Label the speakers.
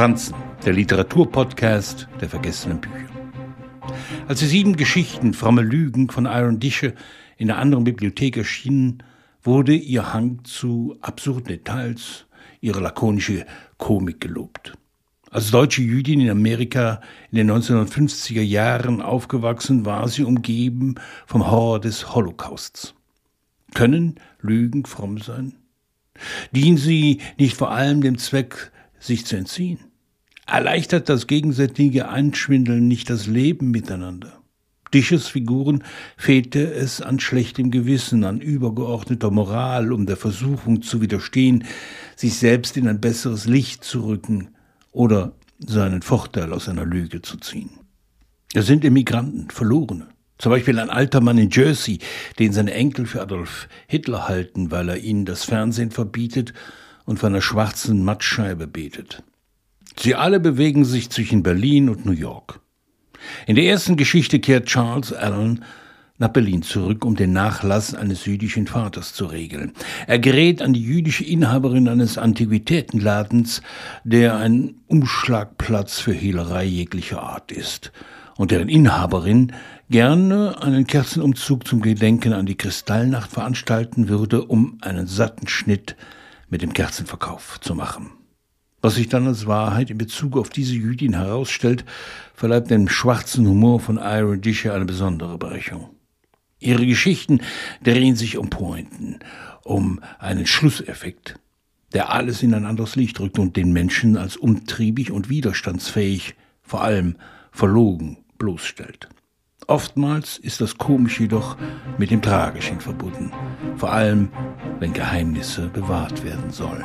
Speaker 1: Franzen, der Literaturpodcast der vergessenen Bücher. Als die sieben Geschichten fromme Lügen von Iron Dische in der anderen Bibliothek erschienen, wurde ihr Hang zu absurden Details, ihre lakonische Komik gelobt. Als deutsche Jüdin in Amerika in den 1950er Jahren aufgewachsen, war sie umgeben vom Horror des Holocausts. Können Lügen fromm sein? Dienen sie nicht vor allem dem Zweck, sich zu entziehen? Erleichtert das gegenseitige Einschwindeln nicht das Leben miteinander? Disches Figuren fehlte es an schlechtem Gewissen, an übergeordneter Moral, um der Versuchung zu widerstehen, sich selbst in ein besseres Licht zu rücken oder seinen Vorteil aus einer Lüge zu ziehen. Es sind Immigranten, Verlorene. Zum Beispiel ein alter Mann in Jersey, den seine Enkel für Adolf Hitler halten, weil er ihnen das Fernsehen verbietet und von einer schwarzen Mattscheibe betet. Sie alle bewegen sich zwischen Berlin und New York. In der ersten Geschichte kehrt Charles Allen nach Berlin zurück, um den Nachlass eines jüdischen Vaters zu regeln. Er gerät an die jüdische Inhaberin eines Antiquitätenladens, der ein Umschlagplatz für Hehlerei jeglicher Art ist und deren Inhaberin gerne einen Kerzenumzug zum Gedenken an die Kristallnacht veranstalten würde, um einen satten Schnitt mit dem Kerzenverkauf zu machen. Was sich dann als Wahrheit in Bezug auf diese Jüdin herausstellt, verleiht dem schwarzen Humor von Ira Disher eine besondere Brechung. Ihre Geschichten drehen sich um Pointen, um einen Schlusseffekt, der alles in ein anderes Licht rückt und den Menschen als umtriebig und widerstandsfähig, vor allem verlogen, bloßstellt. Oftmals ist das Komische jedoch mit dem Tragischen verbunden, vor allem wenn Geheimnisse bewahrt werden sollen.